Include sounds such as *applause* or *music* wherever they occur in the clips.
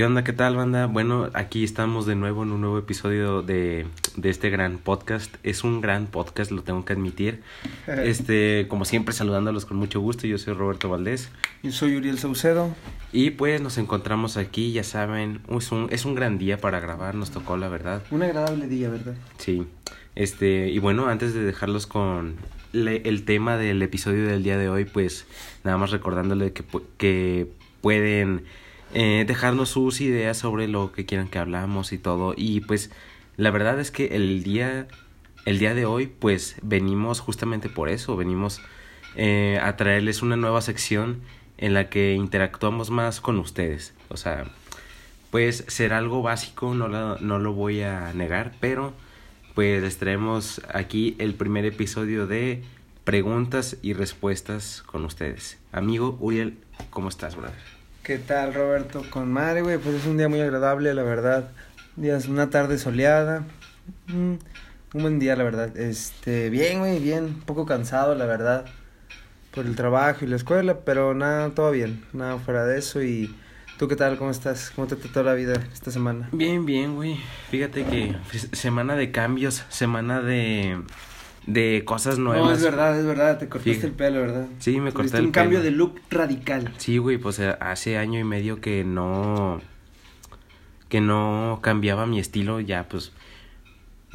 ¿Qué onda? ¿Qué tal, banda? Bueno, aquí estamos de nuevo en un nuevo episodio de, de este gran podcast. Es un gran podcast, lo tengo que admitir. Este, como siempre, saludándolos con mucho gusto. Yo soy Roberto Valdés. Yo soy Uriel Saucedo. Y pues nos encontramos aquí, ya saben, es un, es un gran día para grabar, nos tocó, la verdad. Un agradable día, ¿verdad? Sí. Este, y bueno, antes de dejarlos con le- el tema del episodio del día de hoy, pues nada más recordándole que, que pueden eh, dejarnos sus ideas sobre lo que quieran que hablamos y todo. Y pues la verdad es que el día, el día de hoy, pues venimos justamente por eso, venimos eh, a traerles una nueva sección en la que interactuamos más con ustedes. O sea, pues será algo básico, no lo, no lo voy a negar, pero pues les traemos aquí el primer episodio de preguntas y respuestas con ustedes. Amigo Uriel, ¿cómo estás, brother? ¿Qué tal, Roberto? Con madre, güey, pues es un día muy agradable, la verdad. Un día es una tarde soleada. Mm, un buen día, la verdad. Este, bien, güey, bien. Un poco cansado, la verdad. Por el trabajo y la escuela, pero nada, todo bien. Nada fuera de eso. Y tú, ¿qué tal? ¿Cómo estás? ¿Cómo te trató la vida esta semana? Bien, bien, güey. Fíjate que semana de cambios, semana de de cosas nuevas. No, es verdad, es verdad. Te cortaste Sí. el pelo, ¿verdad? Sí, me corté el un cambio pelo. de look radical. Sí, güey, pues eh, hace año y medio que no que no cambiaba mi estilo, ya pues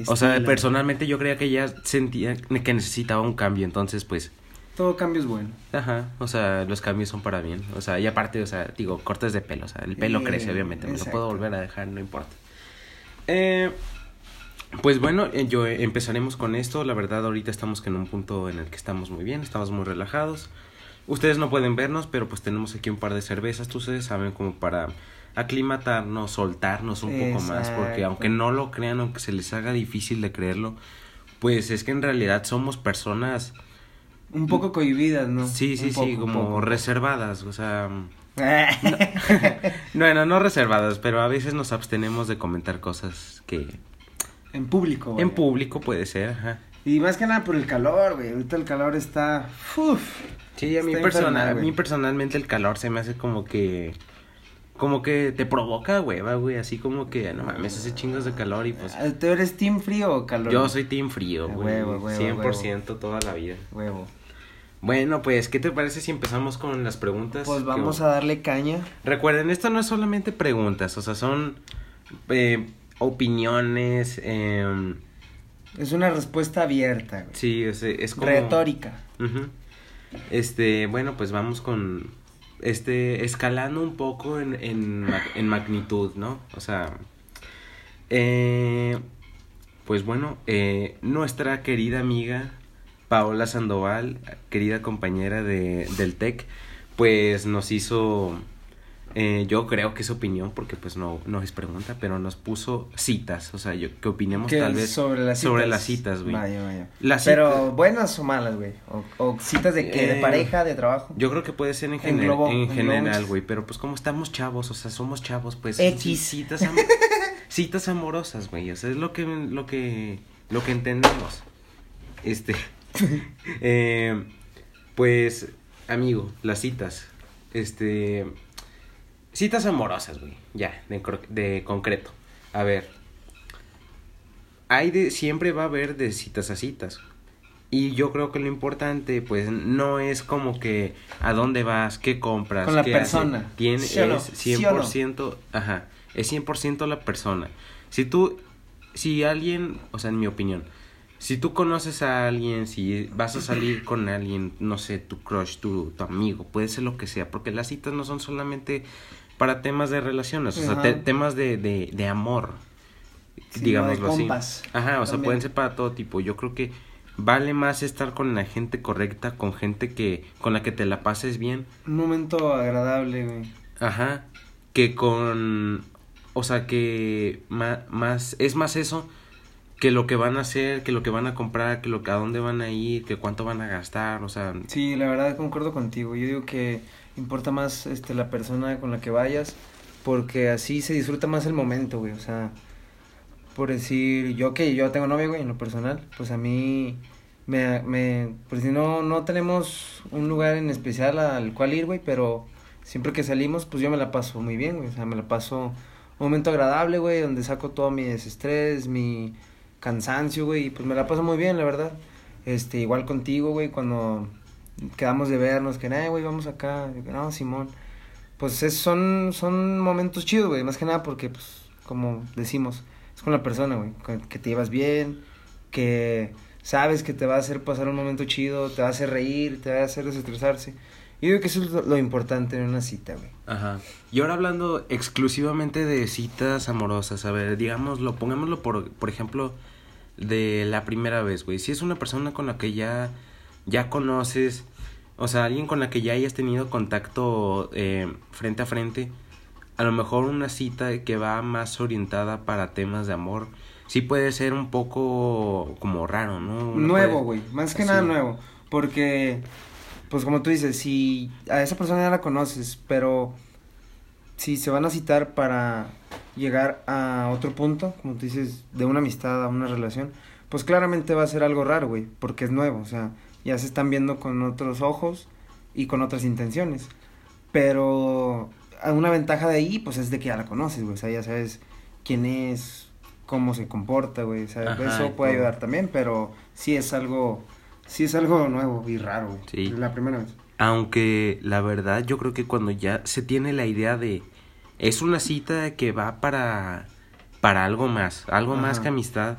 o sea, personalmente yo creía que ya sentía que necesitaba un cambio, entonces pues Todo cambio es bueno. Ajá, o sea, los cambios son para bien. O sea, y aparte, o sea, digo, cortes de pelo, o sea, el pelo Eh, crece, obviamente. Me lo puedo volver a dejar, no importa. Eh, pues bueno, eh, yo eh, empezaremos con esto. La verdad, ahorita estamos en un punto en el que estamos muy bien, estamos muy relajados. Ustedes no pueden vernos, pero pues tenemos aquí un par de cervezas, ustedes saben, como para aclimatarnos, soltarnos un poco más, porque Exacto. aunque no lo crean, aunque se les haga difícil de creerlo, pues es que en realidad somos personas Un poco cohibidas, ¿no? Sí, sí, Un sí, poco, como reservadas, o sea, *laughs* *laughs* bueno, no reservadas, pero a veces nos abstenemos de comentar cosas que en público. en público puede ser, ajá. Y más que nada por el calor, güey. Ahorita el calor está. Uf. Sí, a mí, personal, a mí personalmente el calor se me hace como que como que te provoca hueva, güey, así como que no mames, hace chingos de calor y pues Ah, ¿Tú eres team frío o calor? yo soy team frío, güey, huevo, huevo, 100% toda la vida. Huevo. Bueno, pues, ¿qué te parece si empezamos con las preguntas? Pues Que- vamos a darle caña. Recuerden, esto no es solamente preguntas, o sea, son eh, opiniones, eh, Es una respuesta abierta, güey. sí, es, es como... Retórica. Este, bueno, pues vamos con, este, escalando un poco en, en, en magnitud, ¿no? O sea, eh, pues bueno, eh, nuestra querida amiga Paola Sandoval, querida compañera de, del TEC, pues nos hizo, eh, yo creo que es opinión, porque pues no, no es pregunta, pero nos puso citas, o sea, yo, que opinemos ¿Qué tal vez sobre las citas. sobre las citas, güey. Vaya, vaya. Las Pero citas- buenas o malas, güey. O, o citas de qué? ¿De Eh, pareja, de trabajo? Yo creo que puede ser en, En gener- en en general, güey, pero pues como estamos chavos, o sea, somos chavos, pues X. citas, am- *laughs* citas amorosas, güey, o sea, es lo que lo que lo que entendemos. Este *laughs* eh, pues amigo, las citas. Este citas amorosas, güey, ya, de, de concreto. A ver, hay de siempre va a haber de citas a citas. Y yo creo que lo importante, pues, no es como que a dónde vas, qué compras, Con la qué persona. ¿Sí no? es ¿Sí o no? 100%, ajá, es 100% la persona. Si tú, si alguien, o sea, en mi opinión, si tú conoces a alguien, si vas a salir con alguien, no sé, tu crush, tu, tu amigo, puede ser lo que sea, porque las citas no son solamente para temas de relaciones, o sea, te- temas de, de, de amor, Sí, digámoslo así. Ajá, o sea, pueden ser para todo tipo. Yo creo que vale más estar con la gente correcta, con gente que con la que te la pases bien, Un momento agradable, güey. ajá, que con o sea, que ma- más es más eso que lo que van a hacer, que lo que van a comprar, que lo que a dónde van a ir, que cuánto van a gastar, o sea, Sí, la verdad concuerdo contigo. Yo digo que importa más este la persona con la que vayas porque así se disfruta más el momento, güey. O sea, por decir, yo que yo tengo novia, güey, en lo personal, pues a mí me, me pues si no no tenemos un lugar en especial al cual ir, güey, pero siempre que salimos, pues yo me la paso muy bien, güey. O sea, me la paso un momento agradable, güey, donde saco todo mi desestrés, mi cansancio, güey, y pues me la paso muy bien, la verdad. Este, igual contigo, güey, cuando quedamos de vernos, que, eh, güey, vamos acá, no, Simón. Pues es, son, son momentos chidos, güey, más que nada porque, pues, como decimos, es con la persona, güey, que te llevas bien, que sabes que te va a hacer pasar un momento chido, te va a hacer reír, te va a hacer desestresarse. Yo creo que eso es lo, importante en una cita, güey. Ajá. Y ahora hablando exclusivamente de citas amorosas, a ver, digámoslo, pongámoslo por, por ejemplo, de la primera vez, güey. Si es una persona con la que ya, ya conoces, o sea, alguien con la que ya hayas tenido contacto eh, frente a frente, a lo mejor una cita que va más orientada para temas de amor, sí puede ser un poco como raro, ¿no? nuevo, güey, más que nada nuevo, porque pues como tú dices, si a esa persona ya la conoces, pero si se van a citar para llegar a otro punto, como tú dices, de una amistad a una relación, pues claramente va a ser algo raro, güey, porque es nuevo, o sea, ya se están viendo con otros ojos y con otras intenciones. Pero una ventaja de ahí, pues es de que ya la conoces, güey, o sea, ya sabes quién es, cómo se comporta, güey, o sea, eso puede ayudar también, pero sí es algo sí es algo nuevo y raro. Sí. La primera vez. Aunque la verdad yo creo que cuando ya se tiene la idea de es una cita que va para para algo más, algo más que amistad.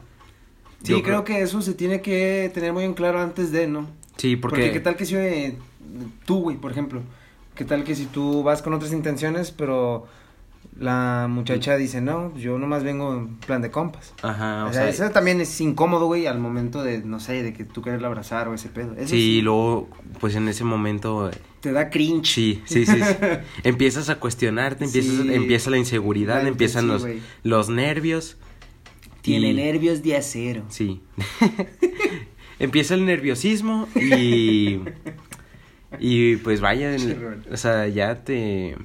Sí, creo, que eso se tiene que tener muy en claro antes de, ¿no? Sí, porque porque qué tal que si eh, tú, güey, por ejemplo, qué tal que si tú vas con otras intenciones, pero la muchacha dice, no, yo nomás vengo en plan de compas. Ajá, o, sea, eso también es incómodo, güey, al momento de, no sé, de que tú quieres abrazar o ese pedo. sí, y luego, pues en ese momento... Eh, Te da cringe. Sí, sí, sí. *laughs* empiezas a cuestionarte, empiezas, empieza la inseguridad, empiezan los, los nervios. Tiene nervios de acero. Sí. *laughs* empieza el nerviosismo y... y pues vaya, o sea, ya te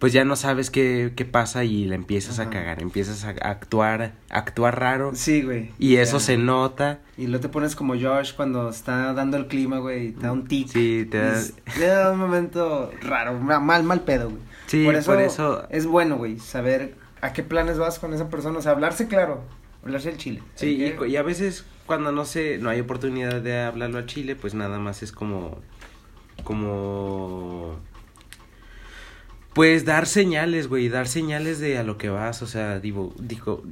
pues ya no sabes qué, qué pasa y la empiezas a cagar, empiezas a actuar, actuar raro. Sí, güey. Y eso se nota. Y luego te pones como Josh cuando está dando el clima, güey, te da un tic. Sí, te da... Te da un momento raro, mal, mal pedo, güey. Sí, por eso, por eso... es bueno, güey, saber a qué planes vas con esa persona, o sea, hablarse claro, hablarse el chile. Sí, y, y, a veces cuando no sé, no hay oportunidad de hablarlo a chile, pues nada más es como, como pues dar señales, güey, dar señales de a lo que vas, o sea, digo, digo,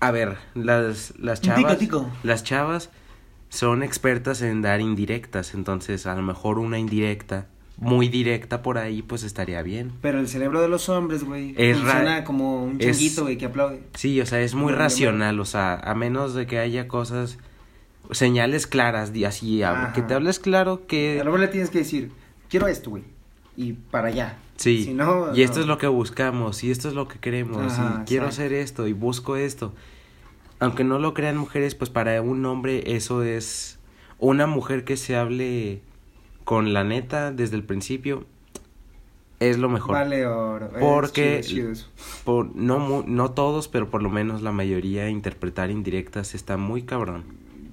a ver, las, las chavas, las chavas son expertas en dar indirectas, entonces a lo mejor una indirecta, muy directa por ahí, pues estaría bien. Pero el cerebro de los hombres, güey, es funciona como un chinguito, güey, que aplaude. Sí, o sea, es muy racional, o sea, a menos de que haya cosas, señales claras, así, que te hables claro que... A lo mejor le tienes que decir, quiero esto, güey, y para allá Sí, y esto es lo que buscamos, y esto es lo que queremos, y quiero hacer esto, y busco esto. Aunque no lo crean mujeres, pues para un hombre eso es una mujer que se hable con la neta desde el principio es lo mejor. Vale oro. Porque Por, no, no todos, pero por lo menos la mayoría interpretar indirectas está muy cabrón.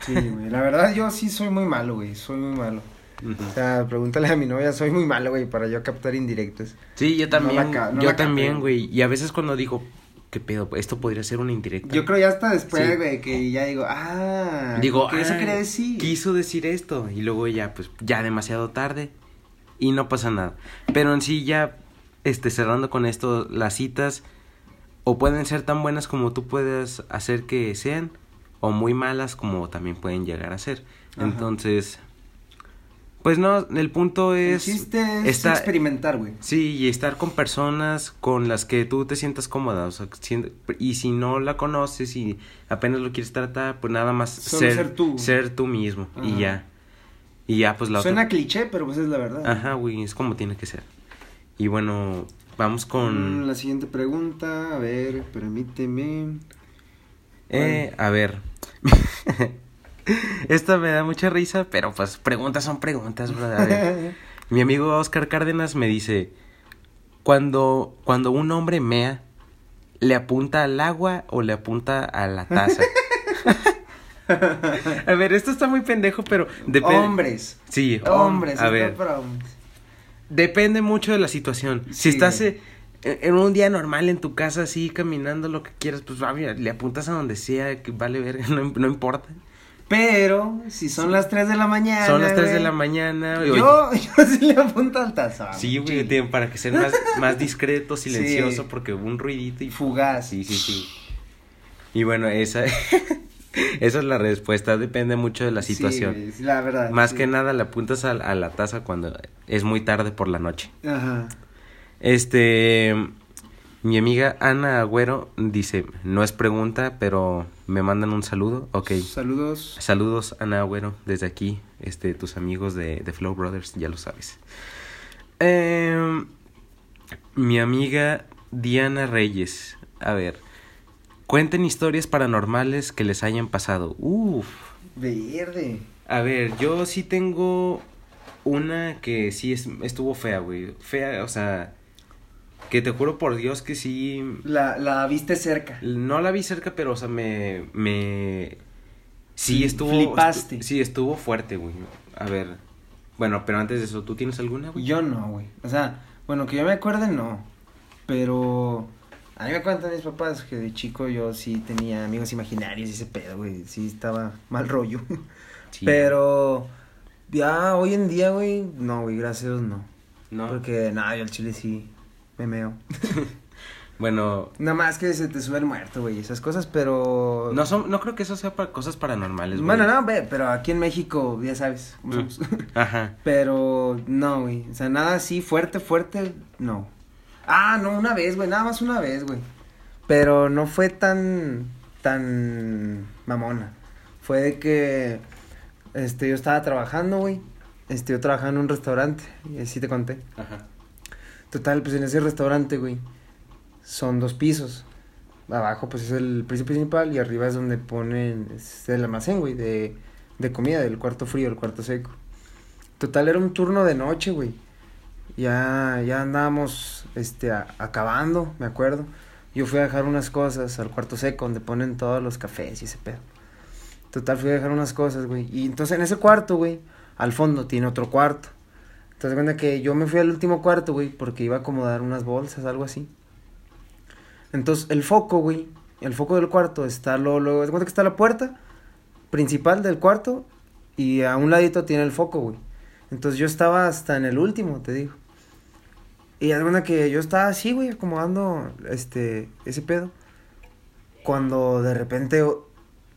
Sí, güey. La verdad yo sí soy muy malo, güey. Soy muy malo. O sea, pregúntale a mi novia, soy muy malo, güey, para yo captar indirectos. Sí, yo también, yo también, güey. Y a veces cuando digo, ¿qué pedo? Esto podría ser una indirecta. Yo creo ya hasta después, güey, que ya digo, ah, digo, ¿qué eso ah, quería decir? Quiso decir esto. Y luego ya, pues, ya demasiado tarde y no pasa nada. Pero en sí ya, este, cerrando con esto, las citas o pueden ser tan buenas como tú puedes hacer que sean, o muy malas como también pueden llegar a ser. Entonces pues no, el punto es... es experimentar, güey. Sí, y estar con personas con las que tú te sientas cómoda. O sea, y si no la conoces y apenas lo quieres tratar, pues nada más ser, ser, tú. Ser tú mismo. Y ya. Y ya, pues la Suena cliché, pero pues es la verdad. Ajá, güey, es como tiene que ser. Y bueno, vamos con... Mm, la siguiente pregunta, a ver, permíteme. Eh, a ver. *laughs* *laughs* Esta me da mucha risa, pero pues preguntas son preguntas, brother. *laughs* Mi amigo Oscar Cárdenas me dice, cuando, cuando un hombre mea, ¿le apunta al agua o le apunta a la taza? *laughs* a ver, esto está muy pendejo, pero depende. Hombres. Sí, hombres. A ver. depende mucho de la situación. Sí, si estás eh, en, un día normal en tu casa, así caminando lo que quieras, pues va, mira, le apuntas a donde sea, que vale verga, no, no importa. Pero, si son las 3 de la mañana. Son las 3 de la mañana. Yo, yo sí le apunto al tazón. Sí, güey, para que sea más, más *laughs* discreto, silencioso, Sí. porque hubo un ruidito y... Fugaz. Sí, sí, sí. Y bueno, esa, *laughs* esa es la respuesta, depende mucho de la situación. sí, la verdad. Más que nada le apuntas a, a la taza cuando es muy tarde por la noche. Ajá. Este, mi amiga Ana Agüero dice, no es pregunta, pero me mandan un saludo. Ok. Saludos. Saludos, Ana Agüero, desde aquí, este, tus amigos de, de Flow Brothers, ya lo sabes. Em, mi amiga Diana Reyes, a ver, cuenten historias paranormales que les hayan pasado. Uf, Verde. a ver, yo sí tengo una que sí es, estuvo fea, güey. Fea, o sea, que te juro por Dios que sí. La, la viste cerca. No la vi cerca, pero, o sea, me. me sí estuvo. flipaste. estu- sí, estuvo fuerte, güey. A ver. Bueno, pero antes de eso, ¿tú tienes alguna, güey? Yo no, güey. O sea, bueno, que yo me acuerde, no. Pero a mí me cuentan mis papás que de chico yo sí tenía amigos imaginarios y ese pedo, güey. Sí estaba mal rollo. *laughs* Sí. Pero ya hoy en día, güey, no, güey, gracias a Dios no. No. Porque nada, yo al chile sí me meo. *laughs* Bueno. Nada más que se te sube el muerto, güey, esas cosas, pero... No, son, no creo que eso sea para cosas paranormales, güey. Bueno, no, pero aquí en México, ya sabes cómo somos. *laughs* Ajá. Pero no, güey. O sea, nada así fuerte, fuerte, no. Ah, no, una vez, güey. Nada más una vez, güey. Pero no fue tan, tan mamona. Fue de que, este, yo estaba trabajando, güey. Este, yo trabajaba en un restaurante. Y así te conté. Ajá. Total, pues en ese restaurante, güey, son dos pisos. Abajo, pues es el piso principal y arriba es donde ponen es el almacén, güey, de, de comida, del cuarto frío, el cuarto seco. Total, era un turno de noche, güey. Ya, ya andábamos, este, acabando, me acuerdo. Yo fui a dejar unas cosas al cuarto seco, donde ponen todos los cafés y ese pedo. Total, fui a dejar unas cosas, güey. Y entonces en ese cuarto, güey, al fondo tiene otro cuarto. Entonces, cuenta que yo me fui al último cuarto, güey, porque iba a acomodar unas bolsas, algo así. Entonces, el foco, güey, el foco del cuarto está haz de cuenta que está la puerta principal del cuarto y a un ladito tiene el foco, güey. Entonces, yo estaba hasta en el último, te digo. Y cuenta que yo estaba así, güey, acomodando, este, ese pedo. Cuando de repente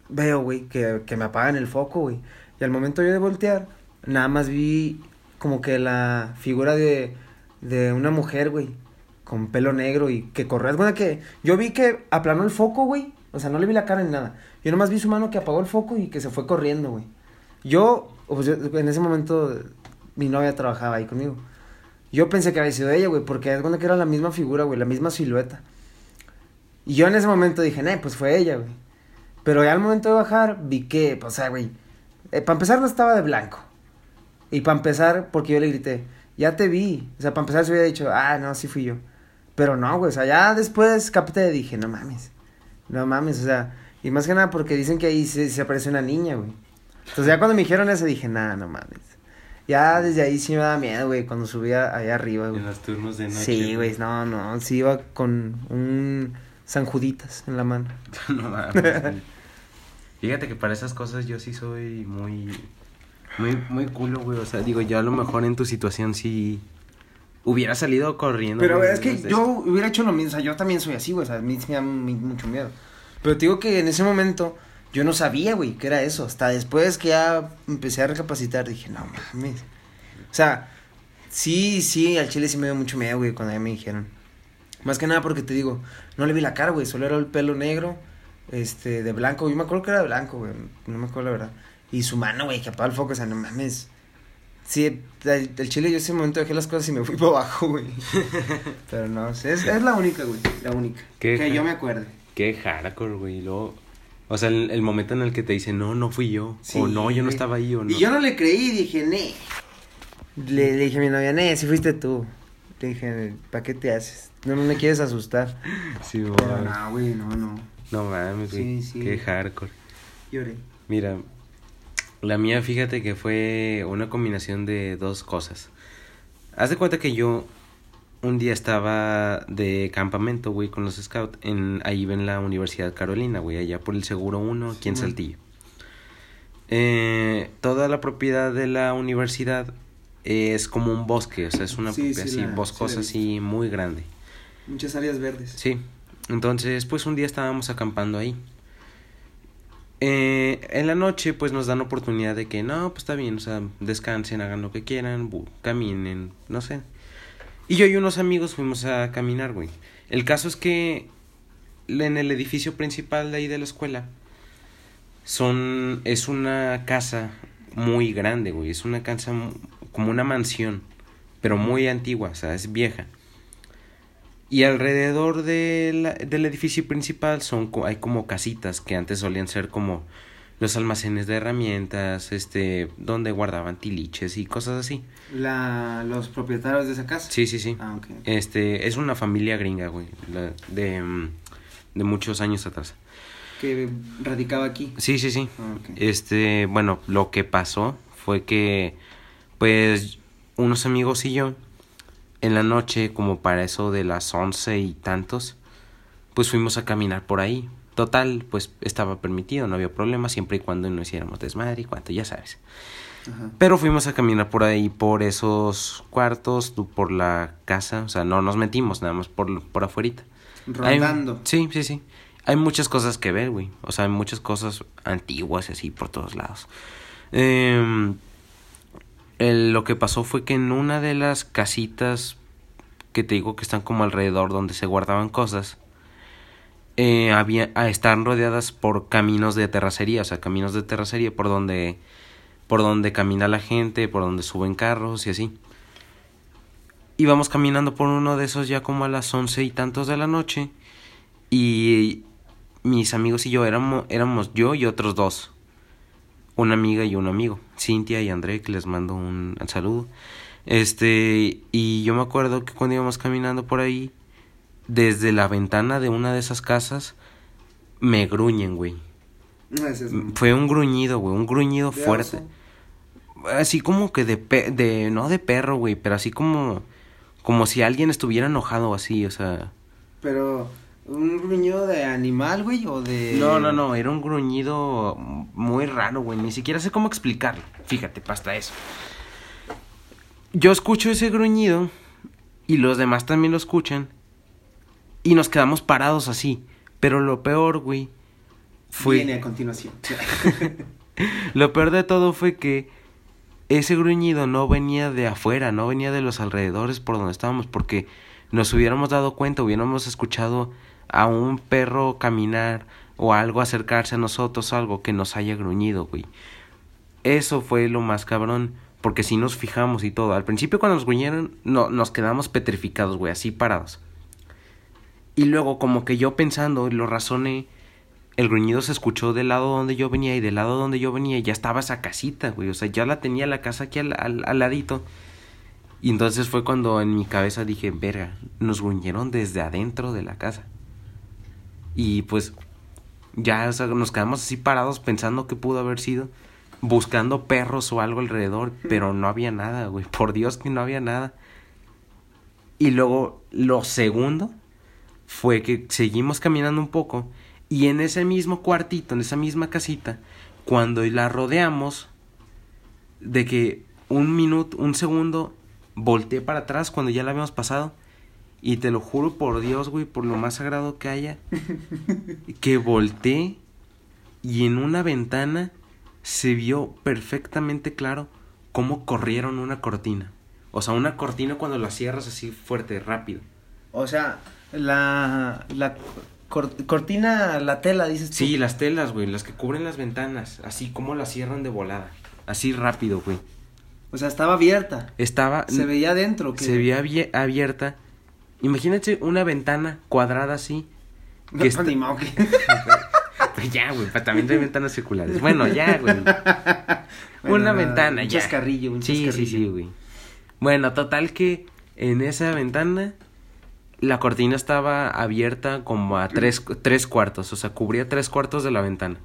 veo, güey, que, que me apagan el foco, güey. Y al momento yo de voltear, nada más vi como que la figura de, de una mujer, güey, con pelo negro y que corría. Es bueno que yo vi que aplanó el foco, güey. O sea, no le vi la cara ni nada. Yo nomás vi su mano que apagó el foco y que se fue corriendo, güey. Yo, pues, yo- en ese momento, mi novia trabajaba ahí conmigo. Yo pensé que había sido ella, güey, porque es cuando que era la misma figura, güey, la misma silueta. Y yo en ese momento dije, nah, pues fue ella, güey. Pero ya al momento de bajar, vi que, pues, o sea, güey, eh, para empezar no estaba de blanco. Y para empezar, porque yo le grité, ya te vi. O sea, para empezar se hubiera dicho, ah, no, sí fui yo. Pero no, güey, o sea, ya después capté y dije, no mames. No mames, o sea, y más que nada porque dicen que ahí se, se aparece una niña, güey. Entonces ya cuando me dijeron eso dije, nada, no mames. Ya desde ahí sí me daba miedo, güey, cuando subía allá arriba, güey. En los turnos de noche. Sí, güey, no, no, sí iba con un San Juditas en la mano. *laughs* no mames. Fíjate que para esas cosas yo sí soy muy. Muy, muy culo, güey. O sea, digo, yo a lo mejor en tu situación sí. Hubiera salido corriendo. Pero güey, es que yo hubiera hecho lo mismo, o sea, yo también soy así, güey, o sea, a mí me da mucho miedo. Pero te digo que en ese momento yo no sabía, güey, que era eso. Hasta después que ya empecé a recapacitar, dije, no mames. O sea, sí, sí, al chile sí me dio mucho miedo, güey, cuando ya me dijeron. Más que nada porque te digo, no le vi la cara, güey, solo era el pelo negro, este, de blanco. Yo me acuerdo que era de blanco, güey, no me acuerdo la verdad. Y su mano, güey, que apaga el foco, o sea, no mames. Sí, el, el chile yo ese momento dejé las cosas y me fui *laughs* para abajo, güey. Pero no, es, es la única, güey, la única. ¿Qué? Que yo me acuerde. Qué hardcore, güey. Luego. O sea, el, el momento en el que te dicen, no, no fui yo. o no, yo no estaba ahí. O no. Y yo no le creí dije, ne. Le, le dije a mi novia, ne, si fuiste tú. Le dije, ¿para qué te haces? No, no me quieres asustar. Sí, güey. No, güey, no, no. No mames, güey. Sí, sí. Qué hardcore. Lloré. Mira, la mía, fíjate que fue una combinación de dos cosas. haz de cuenta que yo un día estaba de campamento, güey, con los scouts, en, ahí en la Universidad Carolina, güey, allá por el Seguro 1, aquí en Sí. Saltillo. Eh, toda la propiedad de la universidad es como un bosque, o sea, es una Sí, propiedad sí, así, la- boscosa, así, muy grande. Muchas áreas verdes. Sí, entonces, pues un día estábamos acampando ahí. Eh, en la noche, pues nos dan oportunidad de que, no, pues está bien, o sea, descansen, hagan lo que quieran, caminen, no sé. Y yo y unos amigos fuimos a caminar, güey. El caso es que en el edificio principal de ahí de la escuela son es una casa muy grande, güey, es una casa como una mansión, pero muy antigua, o sea, es vieja. Y alrededor de la- del edificio principal son hay como casitas que antes solían ser como los almacenes de herramientas, este, donde guardaban tiliches y cosas así. La, los propietarios de esa casa. Sí, sí, sí. Ah, ok. Este, es una familia gringa, güey, la- de, de muchos años atrás. Que radicaba aquí. Sí, sí, sí. Ah. Este, bueno, lo que pasó fue que, pues, unos amigos y yo, en la noche, como para eso de las once y tantos, pues fuimos a caminar por ahí. Total, pues estaba permitido, no había problema, siempre y cuando no hiciéramos desmadre y cuanto, ya sabes. Ajá. Pero fuimos a caminar por ahí, por esos cuartos, por la casa, o sea, no nos metimos, nada más por, por afuerita. Hay- Rondando. sí, sí, sí. Hay muchas cosas que ver, güey. O sea, hay muchas cosas antiguas y así por todos lados. Em, el- lo que pasó fue que en una de las casitas que te digo que están como alrededor donde se guardaban cosas, eh, había, ah, están rodeadas por caminos de terracería, o sea, caminos de terracería por donde, por donde camina la gente, por donde suben carros y así. Íbamos caminando por uno de esos ya como a las once y tantos de la noche y mis amigos y yo éramos, éramos yo y otros dos. Una amiga y un amigo, Cintia y André, que les mando un saludo. Este, y yo me acuerdo que cuando íbamos caminando por ahí, desde la ventana de una de esas casas, me gruñen, güey. Es- Fue un gruñido, güey, un gruñido fuerte. oso. Así como que de, pe de no de perro, güey, pero así como, como si alguien estuviera enojado así, o sea. Pero, ¿un gruñido de animal, güey? ¿O de.? No, no, no, era un gruñido muy raro, güey. Ni siquiera sé cómo explicarlo. Fíjate, pasta eso. Yo escucho ese gruñido y los demás también lo escuchan y nos quedamos parados así. Pero lo peor, güey, fue... Viene a continuación. *laughs* *laughs* Lo peor de todo fue que ese gruñido no venía de afuera, no venía de los alrededores por donde estábamos, porque nos hubiéramos dado cuenta, hubiéramos escuchado a un perro caminar o algo acercarse a nosotros, algo que nos haya gruñido, güey. Eso fue lo más cabrón, porque si nos fijamos y todo. Al principio cuando nos gruñeron, no, nos quedamos petrificados, güey, así parados. Y luego como que yo pensando y lo razoné, el gruñido se escuchó del lado donde yo venía y del lado donde yo venía ya estaba esa casita, güey. O sea, ya la tenía la casa aquí al, al, al ladito. Y entonces fue cuando en mi cabeza dije, verga, nos gruñeron desde adentro de la casa. Y pues ya o sea, nos quedamos así parados pensando que pudo haber sido. Buscando perros o algo alrededor, pero no había nada, güey. *laughs* Por Dios que no había nada. Y luego lo segundo fue que seguimos caminando un poco y en ese mismo cuartito, en esa misma casita, cuando la rodeamos, de que un minuto, un segundo, volteé para atrás cuando ya la habíamos pasado. Y te lo juro por Dios, güey, por lo más sagrado que haya, que volteé y en una ventana se vio perfectamente claro cómo corrieron una cortina. O sea, una cortina cuando la cierras así fuerte, rápido. O sea, la. La cor- cortina, la tela, dices tú. Sí, las telas, güey, las que cubren las ventanas, así como las cierran de volada, así rápido, güey. O sea, estaba abierta. Estaba Se veía adentro. ¿qué? se veía abie- abierta. Imagínate una ventana cuadrada así. No, que está- ni modo que- *laughs* Pues ya, güey, también hay ventanas circulares. Bueno, ya, güey. *laughs* Bueno, una ventana, un ya. chascarrillo, un sí, sí, chascarrillo. sí, güey. Bueno, total que en esa ventana la cortina estaba abierta como a tres, tres cuartos, o sea, cubría tres cuartos de la ventana.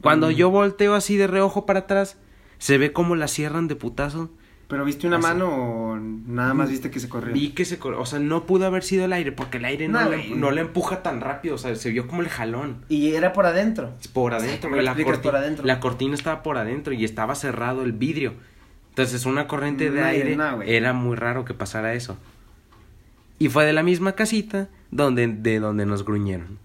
Cuando Mm. yo volteo así de reojo para atrás, se ve como la cierran de putazo ¿Pero viste una Así. mano o nada más viste que se corrió? Vi que se corrió, o sea, no pudo haber sido el aire, porque el aire no, No, le, no le empuja tan rápido, o sea, se vio como el jalón. Y era por adentro. Por adentro, ¿cómo lo la, corti- por adentro? la cortina estaba por adentro y estaba cerrado el vidrio. Entonces, una corriente de No, aire no, era muy raro que pasara eso. Y fue de la misma casita donde, de donde nos gruñeron.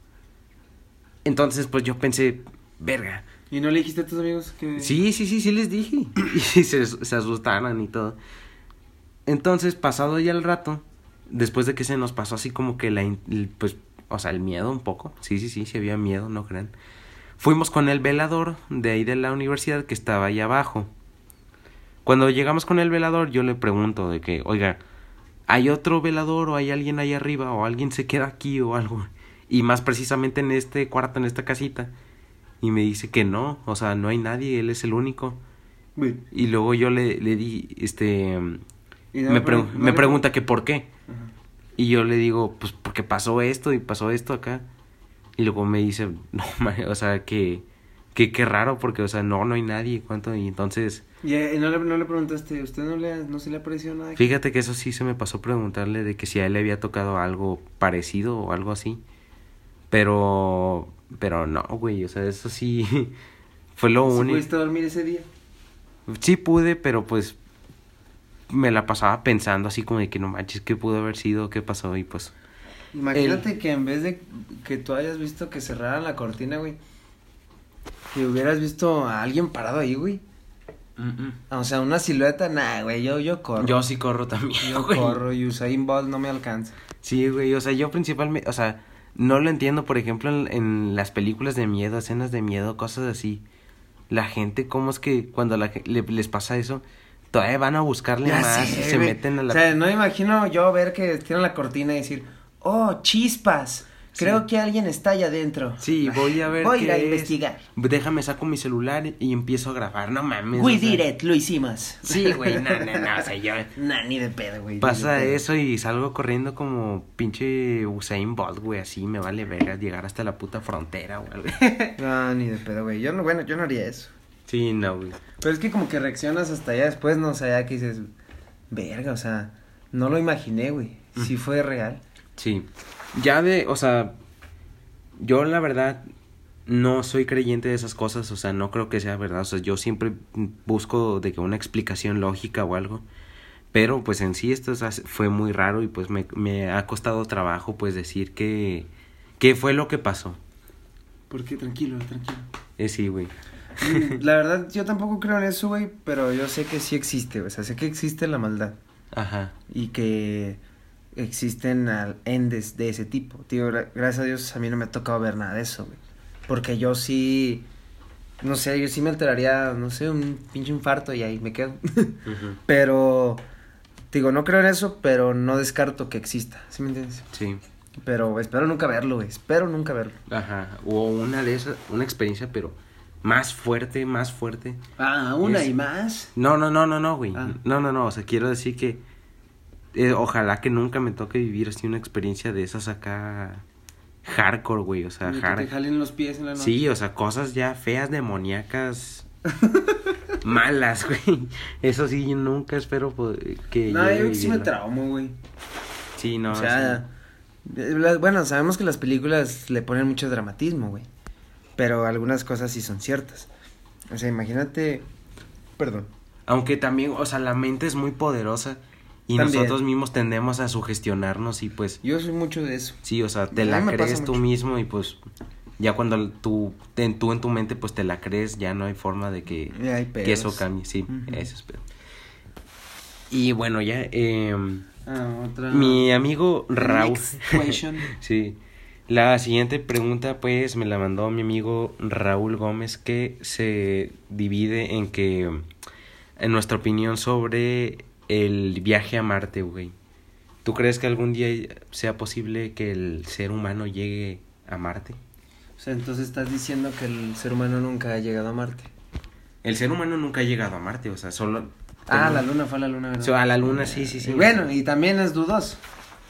Entonces, pues yo pensé, verga. ¿Y no le dijiste a tus amigos que...? Sí, sí, sí, sí les dije. *clears throat* Y se, se asustaron y todo. Entonces, pasado ya el rato, después de que se nos pasó así como que la, pues, o sea, el miedo un poco. Sí, sí, sí, sí había miedo, no crean. Fuimos con el velador de ahí de la universidad que estaba ahí abajo. Cuando llegamos con el velador, yo le pregunto de que, oiga, ¿hay otro velador o hay alguien ahí arriba o alguien se queda aquí o algo? Y más precisamente en este cuarto, en esta casita. Y me dice que no, o sea, no hay nadie, él es el único. Y luego yo le, le di, este, no me, le pre- pregun- no me pregunta que por qué. Ajá. Y yo le digo, pues porque pasó esto y pasó esto acá. Y luego me dice, *laughs* no, ma- o sea, que, que qué raro, porque, o sea, no, no hay nadie, ¿cuánto? Y entonces, Y eh, no le, no le preguntaste, ¿usted no, le, no se le apareció nada? fíjate que eso sí se me pasó preguntarle de que si a él le había tocado algo parecido o algo así. Pero, pero no, güey, o sea, eso sí *laughs* fue lo ¿Sí único. pudiste dormir ese día? Sí pude, pero pues me la pasaba pensando así como de que no manches, ¿qué pudo haber sido? ¿Qué pasó? Y pues, Imagínate que en vez de que tú hayas visto que cerraran la cortina, güey, que hubieras visto a alguien parado ahí, güey. O sea, una silueta, nah, güey, yo, yo corro. yo sí corro también. Yo *laughs* güey. corro y Usain Bolt no me alcanza. Sí, güey, o sea, yo principalmente, o sea, no lo entiendo, por ejemplo, en, en las películas de miedo, escenas de miedo, cosas así. La gente, ¿cómo es que cuando la, le- les pasa eso, todavía van a buscarle Ya más sé, y se meten a la... O sea, no me imagino yo ver que tiran la cortina y decir, oh, chispas, creo Sí. que alguien está allá adentro. Sí, voy a ver Voy a ir a investigar. Déjame, saco mi celular y empiezo a grabar, no mames. We o sea. did it, lo hicimos. Sí, güey, no, no, no, o sea, yo... *laughs* Nah, ni de pedo, güey. Pasa pedo. eso y salgo corriendo como pinche Usain Bolt, güey, así me vale verga llegar hasta la puta frontera, güey. *laughs* No, ni de pedo, güey. Yo no, bueno, yo no haría eso. Sí, no, güey. Pero es que como que reaccionas hasta allá después, no o sea, ya que dices, verga, o sea, no lo imaginé, güey. Sí fue real. Sí. Ya de, o sea, yo la verdad no soy creyente de esas cosas, o sea, no creo que sea verdad, o sea, yo siempre busco de que una explicación lógica o algo, pero pues en sí esto fue muy raro y pues me, me ha costado trabajo pues decir que, qué fue lo que pasó. Porque tranquilo, tranquilo. Eh, sí, güey. Mm, La *laughs* verdad, yo tampoco creo en eso, güey, pero yo sé que sí existe. O sea, sé que existe la maldad Ajá. y que existen al- endes de ese tipo. Tío, gra- gracias a Dios a mí no me ha tocado ver nada de eso, güey. Porque yo sí, no sé, yo sí me alteraría, no sé, un pinche infarto y ahí me quedo. *laughs* Pero, digo, no creo en eso, pero no descarto que exista, ¿sí me entiendes? Sí. Pero espero nunca verlo, güey. Espero nunca verlo. Ajá. O una de esas, una experiencia, pero más fuerte, más fuerte. Ah, una y más. No, no, no, no, no, güey. Ah. No, no, no. O sea, quiero decir que eh, ojalá que nunca me toque vivir así una experiencia de esas acá hardcore, güey. O sea, Que te jalen los pies en la noche. Sí, o sea, cosas ya feas, demoníacas, *laughs* malas, güey. Eso sí, yo nunca espero que. No, yo sí me traumo, güey. Sí, no. o sea, la- bueno, sabemos que las películas le ponen mucho dramatismo, güey. Pero algunas cosas sí son ciertas. O sea, imagínate. Perdón. Aunque también, o sea, la mente es muy poderosa y También. nosotros mismos tendemos a sugestionarnos y pues. Yo soy mucho de eso. Sí, o sea, te la crees tú mucho. mismo y pues ya cuando tú, te- tú en tu mente pues te la crees, ya no hay forma de que, que eso cambie, sí, Ujú. eso es pedo. Y bueno, ya, eh, Ah, otra. mi amigo Raúl, *laughs* sí, la siguiente pregunta pues me la mandó mi amigo Raúl Gómez que se divide en que, en nuestra opinión sobre el viaje a Marte, güey. ¿Tú crees que algún día sea posible que el ser humano llegue a Marte? O sea, entonces estás diciendo que el ser humano nunca ha llegado a Marte. El ser humano nunca ha llegado a Marte, o sea, solo... Ah, la luna fue a la luna, O ¿verdad? sea, a la luna, sí, sí, sí. Y bueno, y también es dudoso.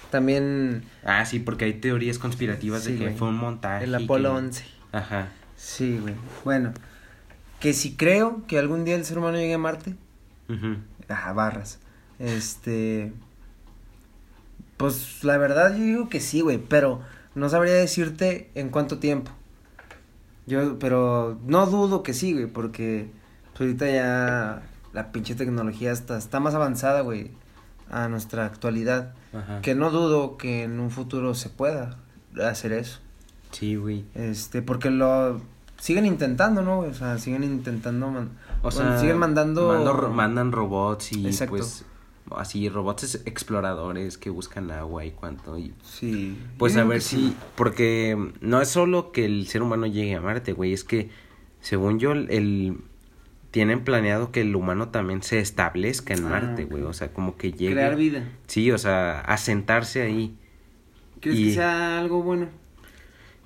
También Ah, sí, porque hay teorías conspirativas Sí, de que güey. fue un montaje. el que- Apolo 11. Ajá. Sí, güey. Bueno, que si creo que algún día el ser humano llegue a Marte, Ujú. Ajá, barras. Este. Pues la verdad yo digo que sí, güey, pero no sabría decirte en cuánto tiempo. Yo, pero no dudo que sí, güey, porque pues, ahorita ya la pinche tecnología está, está más avanzada, güey, a nuestra actualidad. Ajá. Que no dudo que en un futuro se pueda hacer eso. Sí, güey. Este, porque lo siguen intentando, ¿no? O sea, siguen intentando, man- O bueno, sea, siguen mandando mando mandan robots y Exacto. pues así robots es- exploradores que buscan agua y cuánto y Sí. pues a ver si sí. porque no es solo que el ser humano llegue a Marte, güey, es que según yo el, el- tienen planeado que el humano también se establezca en Ah, Marte, güey, o sea, como que llegue crear vida. Sí, o sea, asentarse ahí. ¿Crees Y- que sea algo bueno?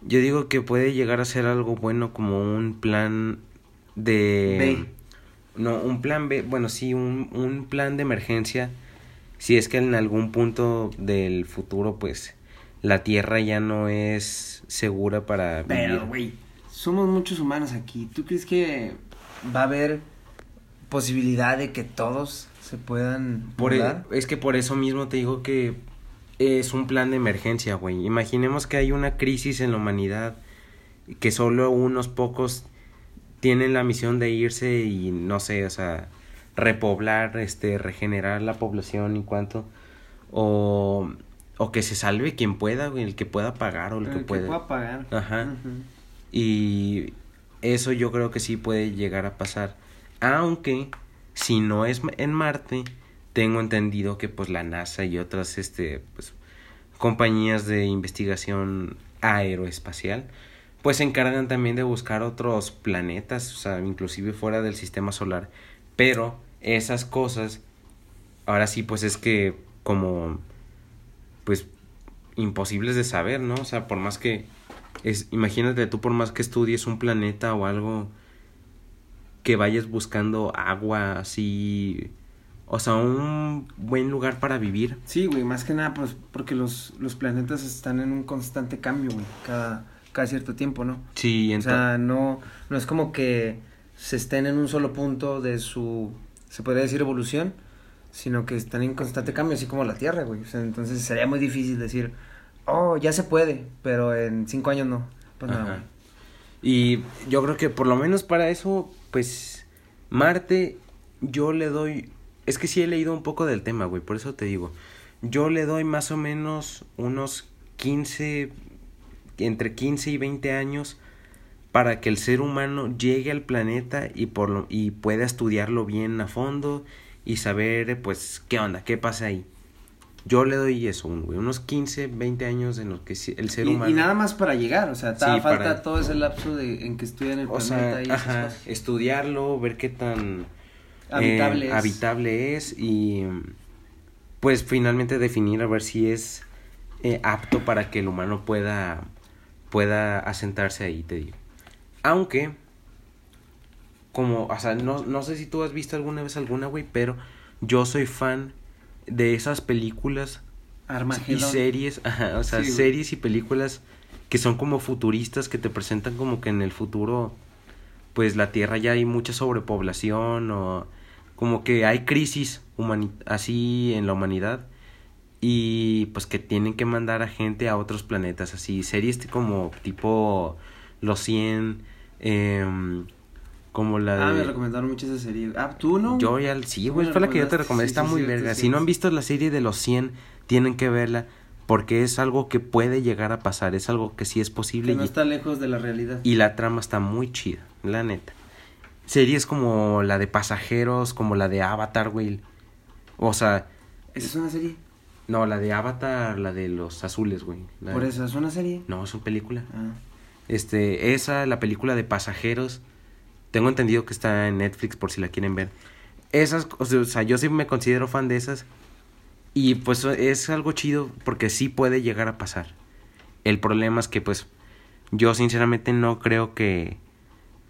Yo digo que puede llegar a ser algo bueno como un plan de... No, un plan B, bueno, sí, un, un plan de emergencia. Si es que en algún punto del futuro, pues, la Tierra ya no es segura para vivir. Pero, güey, somos muchos humanos aquí. ¿Tú crees que va a haber posibilidad de que todos se puedan Por e- es que por eso mismo te digo que es un plan de emergencia, güey. Imaginemos que hay una crisis en la humanidad, que solo unos pocos tienen la misión de irse y no sé, o sea, repoblar, este, regenerar la población y cuánto, o, o que se salve quien pueda, güey, el que pueda pagar o el, que, El pueda. pueda pagar. Ajá. Y eso yo creo que sí puede llegar a pasar. Aunque si no es en Marte, tengo entendido que pues la NASA y otras este pues compañías de investigación aeroespacial pues se encargan también de buscar otros planetas, o sea, inclusive fuera del sistema solar, pero esas cosas ahora sí pues es que como pues imposibles de saber, ¿no? O sea, por más que es imagínate tú por más que estudies un planeta o algo que vayas buscando agua así o sea, un buen lugar para vivir. Sí, güey, más que nada, pues, porque los, los planetas están en un constante cambio, güey, cada, cada cierto tiempo, ¿no? Sí, O entonces sea, no, no es como que se estén en un solo punto de su, se podría decir, evolución, sino que están en constante cambio, así como la Tierra, güey. O sea, entonces sería muy difícil decir, oh, ya se puede, pero en cinco años no. Pues nada, güey. Y yo creo que por lo menos para eso, pues Marte, yo le doy... Es que sí he leído un poco del tema, güey, por eso te digo. Yo le doy más o menos unos 15, entre 15 y 20 años para que el ser humano llegue al planeta y, por lo, y pueda estudiarlo bien a fondo y saber, pues, qué onda, qué pasa ahí. Yo le doy eso, unos 15, 20 años en los que el ser humano... y nada más para llegar, o sea, Sí, falta para- todo ese lapso de, en que estudian el O planeta sea, y ajá, cosas. estudiarlo, ver qué tan Habitable eh, es. habitable es y pues finalmente definir a ver si es eh, apto para que el humano pueda pueda asentarse ahí, te digo. Aunque como, o sea, no, no sé si tú has visto alguna vez alguna, güey, pero yo soy fan de esas películas y series, *laughs* ajá, o sea, Sí, series y películas que son como futuristas, que te presentan como que en el futuro, pues la Tierra ya hay mucha sobrepoblación o como que hay crisis así en la humanidad y pues que tienen que mandar a gente a otros planetas, así, series como tipo Los 100, em, como la Ah, de... me recomendaron mucho esa serie. Ah, ¿tú no? Yo ya, sí, güey, fue la que yo te recomendé, sí, está sí, muy verga. Si no han visto la serie de los 100, tienen que verla porque es algo que puede llegar a pasar, es algo que sí es posible Que no y, está lejos de la realidad. y la trama está muy chida, la neta. Series como la de Pasajeros, como la de Avatar, güey. O sea, ¿Esa es una serie? No, la de Avatar, la de los azules, güey. La- Por eso, ¿es una serie? No, es una película. Ah. Este, esa, la película de Pasajeros, tengo entendido que está en Netflix por si la quieren ver. Esas, o sea, o sea, yo sí me considero fan de esas. Y pues es algo chido porque sí puede llegar a pasar. El problema es que pues yo sinceramente no creo que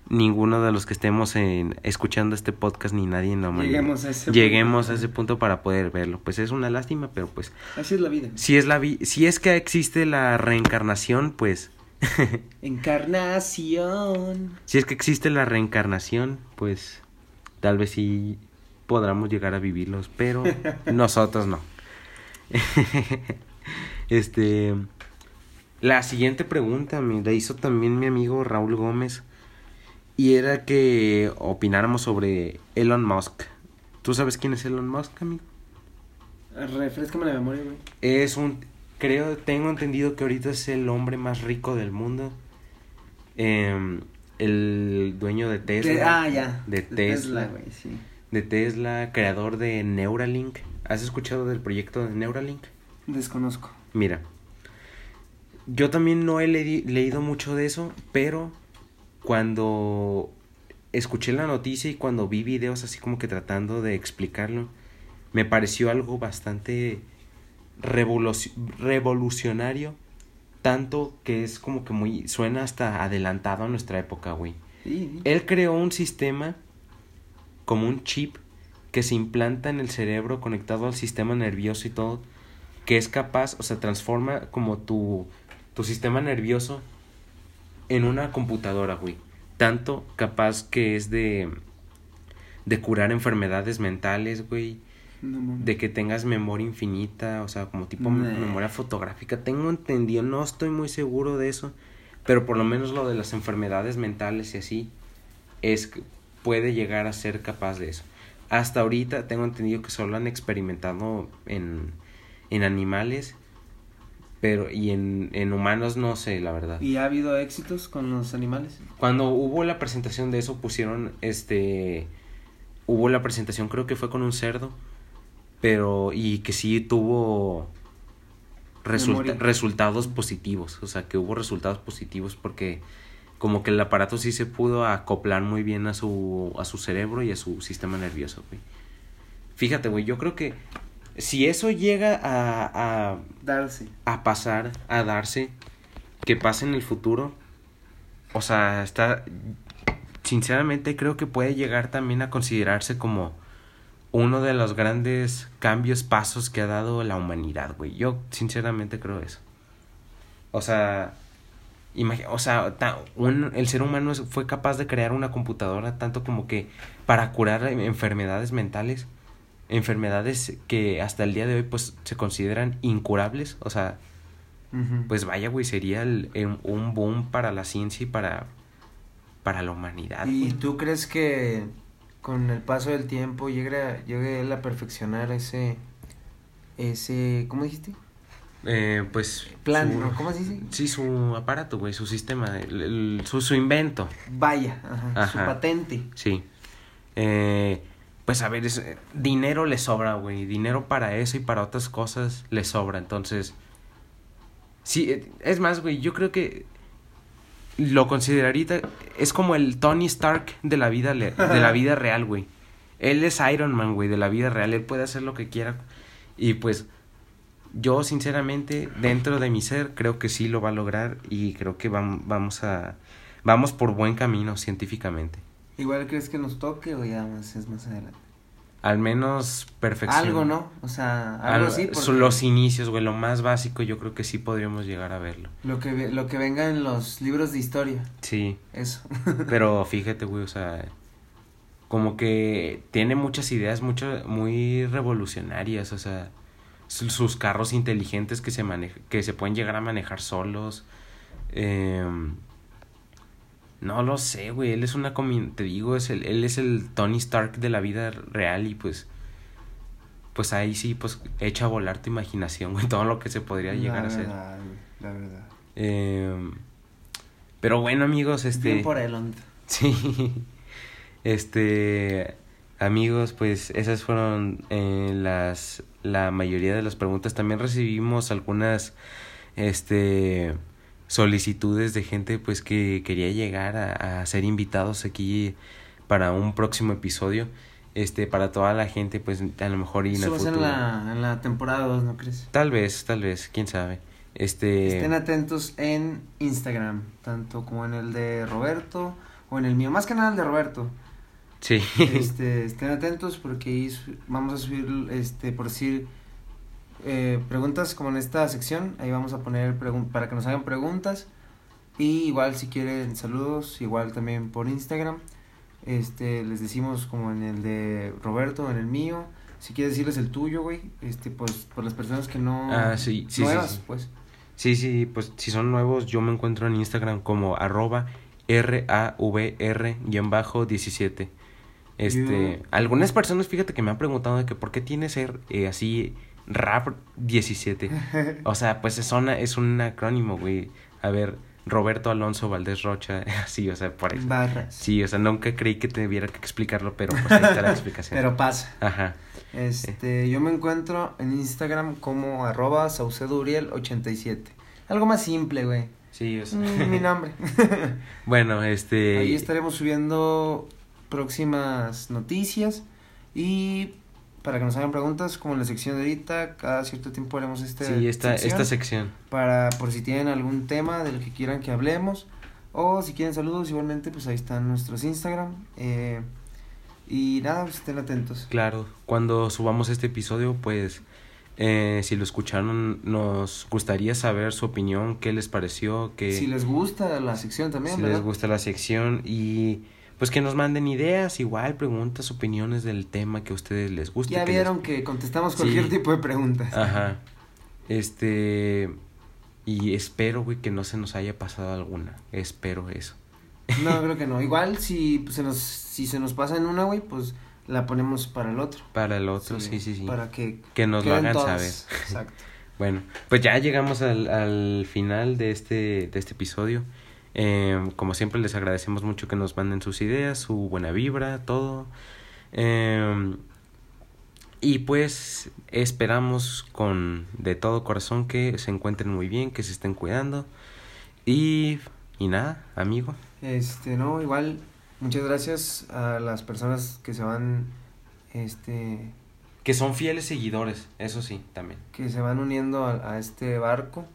ninguno de los que estemos en, escuchando este podcast ni nadie en la Lleguemos a ese lleguemos punto. a ese punto para poder verlo. Pues es una lástima, pero pues Así es la vida. si es la vi si es que existe la reencarnación, pues *laughs* Encarnación. Si es que existe la reencarnación, pues tal vez sí podamos llegar a vivirlos, pero *laughs* nosotros no. *laughs* este, la siguiente pregunta me la hizo también mi amigo Raúl Gómez y era que opináramos sobre Elon Musk. ¿Tú sabes quién es Elon Musk, amigo? Refrescame la memoria, güey. Es un, creo, tengo entendido que ahorita es el hombre más rico del mundo. Em, el dueño de Tesla. ah, ya. De Tesla. güey, sí. De Tesla, creador de Neuralink. ¿Has escuchado del proyecto de Neuralink? Desconozco. Mira, yo también no he leído mucho de eso, pero cuando escuché la noticia y cuando vi videos así como que tratando de explicarlo, me pareció algo bastante revolucionario, tanto que es como que muy suena hasta adelantado a nuestra época, güey. Él creó un sistema como un chip que se implanta en el cerebro conectado al sistema nervioso y todo, que es capaz, o sea, transforma como tu, tu sistema nervioso en una computadora, güey. Tanto capaz que es de, de curar enfermedades mentales, güey de que tengas memoria infinita, o sea, como tipo memoria fotográfica. Tengo entendido, no estoy muy seguro de eso, pero por lo menos lo de las enfermedades mentales y así es puede llegar a ser capaz de eso. Hasta ahorita tengo entendido que solo han experimentado en, en animales, pero y en, en humanos no sé, la verdad. ¿Y ha habido éxitos con los animales? Cuando hubo la presentación de eso pusieron este hubo la presentación creo que fue con un cerdo pero y que sí tuvo resultados positivos, o sea, que hubo resultados positivos porque como que el aparato sí se pudo acoplar muy bien a su a su cerebro y a su sistema nervioso, güey. Fíjate, güey, yo creo que si eso llega a, a darse a pasar, a darse que pase en el futuro, o sea, está sinceramente creo que puede llegar también a considerarse como uno de los grandes cambios, pasos que ha dado la humanidad, güey. Yo sinceramente creo eso. O sea, o sea, el ser humano fue capaz de crear una computadora tanto como que para curar enfermedades mentales, enfermedades que hasta el día de hoy pues se consideran incurables, o sea, pues vaya, güey, sería un boom para la ciencia y para, para la humanidad. ¿Y tú crees que con el paso del tiempo llegue, llegue él a perfeccionar ese, ese, ¿cómo dijiste? Eh, pues plan, ¿cómo se dice? Sí, su aparato, güey, su sistema, su, su invento. Vaya, ajá, su patente. Sí. Eh, pues a ver, dinero le sobra, güey, dinero para eso y para otras cosas le sobra, entonces... Sí, eh, es más, güey, yo creo que lo consideraría es como el Tony Stark de la vida de la *laughs* vida real, güey. Él es Iron Man, güey, de la vida real, él puede hacer lo que quiera y pues yo sinceramente dentro de mi ser creo que sí lo va a lograr y creo que vamos a vamos por buen camino científicamente. Igual crees que nos toque o ya más es más adelante al menos perfección. Algo, ¿no? O sea, algo así. Los inicios, güey, lo más básico, yo creo que sí podríamos llegar a verlo. Lo que, lo que venga en los libros de historia. Sí. Eso. *laughs* Pero fíjate, güey, o sea, como que tiene muchas ideas mucho, muy revolucionarias, o sea, sus carros inteligentes que se, maneja, que se pueden llegar a manejar solos. Eh, no lo sé, güey. Él es una. Te digo, es el, él es el Tony Stark de la vida real y pues. Pues ahí sí, pues echa a volar tu imaginación, güey. *laughs* Todo lo que se podría llegar a hacer. La verdad. Eh, pero bueno, amigos, este. Bien por él, *laughs* Sí. Este. Amigos, pues esas fueron eh, las. La mayoría de las preguntas. También recibimos algunas. Este solicitudes de gente pues que quería llegar a, a, ser invitados aquí para un próximo episodio este para toda la gente pues a lo mejor y en el futuro. en la, en la temporada 2 no crees tal vez tal vez quién sabe. Este estén atentos en Instagram tanto como en el de Roberto o en el mío más que nada el de Roberto. Sí. Este estén atentos porque vamos a subir este por decir eh, preguntas como en esta sección, ahí vamos a poner para que nos hagan preguntas. Y igual si quieren saludos, igual también por Instagram. Este, les decimos como en el de Roberto, en el mío. Si quieres decirles el tuyo, güey, este, pues por las personas que no... Ah, sí, sí, nuevas, sí, sí. pues. Sí, sí, pues si son nuevos, yo me encuentro en Instagram como arroba RAVR-17. Este, algunas personas, fíjate que me han preguntado de que por qué tiene ser eh, así rap 17. O sea, pues es, una, es un acrónimo, güey. A ver, Roberto Alonso Valdés Rocha, *laughs* así, o sea, por eso. Barras. Sí, o sea, nunca creí que tuviera que explicarlo, pero pues ahí está la *laughs* explicación. Pero pasa. Ajá. Este, yo me encuentro en Instagram como arroba sauceduriel87. Algo más simple, güey. Sí, o sea. Mm, Mi nombre. *laughs* bueno, este. Ahí estaremos subiendo próximas noticias y para que nos hagan preguntas, como en la sección de ahorita, cada cierto tiempo haremos este Sí, esta, sección esta sección. para por si tienen algún tema del que quieran que hablemos o si quieren saludos igualmente pues ahí están nuestros Instagram eh, y nada pues estén atentos Claro, cuando subamos este episodio, pues, eh, si lo escucharon, nos gustaría saber su opinión, qué les pareció, qué, si les gusta la sección también si ¿verdad? les gusta la sección y pues que nos manden ideas, igual preguntas, opiniones del tema que a ustedes les guste. ya que les- vieron que contestamos cualquier Sí. tipo de preguntas Ajá. Este y espero, güey, que no se nos haya pasado alguna. Espero eso. no *laughs* creo que no igual si pues, se nos si se nos pasa en una güey pues la ponemos para el otro Para el otro, sí, sí, sí. para que Que nos lo hagan saber. exacto *laughs* Bueno, pues ya llegamos al, al final de este, de este episodio. Eh, como siempre les agradecemos mucho que nos manden sus ideas, su buena vibra, todo. Eh, y pues esperamos con de todo corazón que se encuentren muy bien, que se estén cuidando. Y, y nada, amigo. Este, no, igual, muchas gracias a las personas que se van, este, Que son fieles seguidores, eso sí, también. que se van uniendo a, a este barco.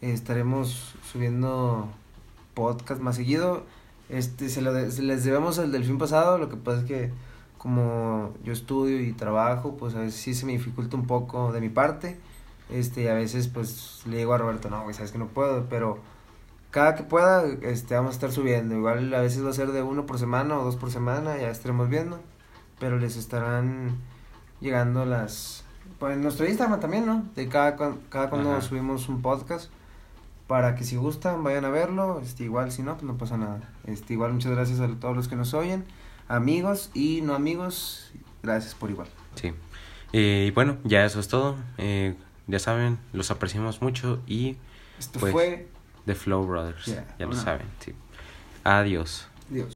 Estaremos subiendo podcast más seguido. Este, se, lo de- se les debemos el del fin pasado, lo que pasa es que como yo estudio y trabajo, pues a veces sí se me dificulta un poco de mi parte. Este, y a veces pues le digo a Roberto, no, güey, sabes que no puedo, pero cada que pueda, este, vamos a estar subiendo. Igual a veces va a ser de uno por semana o dos por semana, ya estaremos viendo. Pero les estarán llegando las... Pues en nuestro Instagram también, ¿no? De cada, cada cuando Ajá. subimos un podcast. Para que si gustan, vayan a verlo. Este, igual, si no, pues no pasa nada. Este, igual, muchas gracias a todos los que nos oyen. Amigos y no amigos, gracias por igual. Sí. Eh, y bueno, ya eso es todo. Eh, ya saben, los apreciamos mucho y Esto Pues, fue... The Flow Brothers. Yeah, ya lo saben, sí. Adiós. Dios.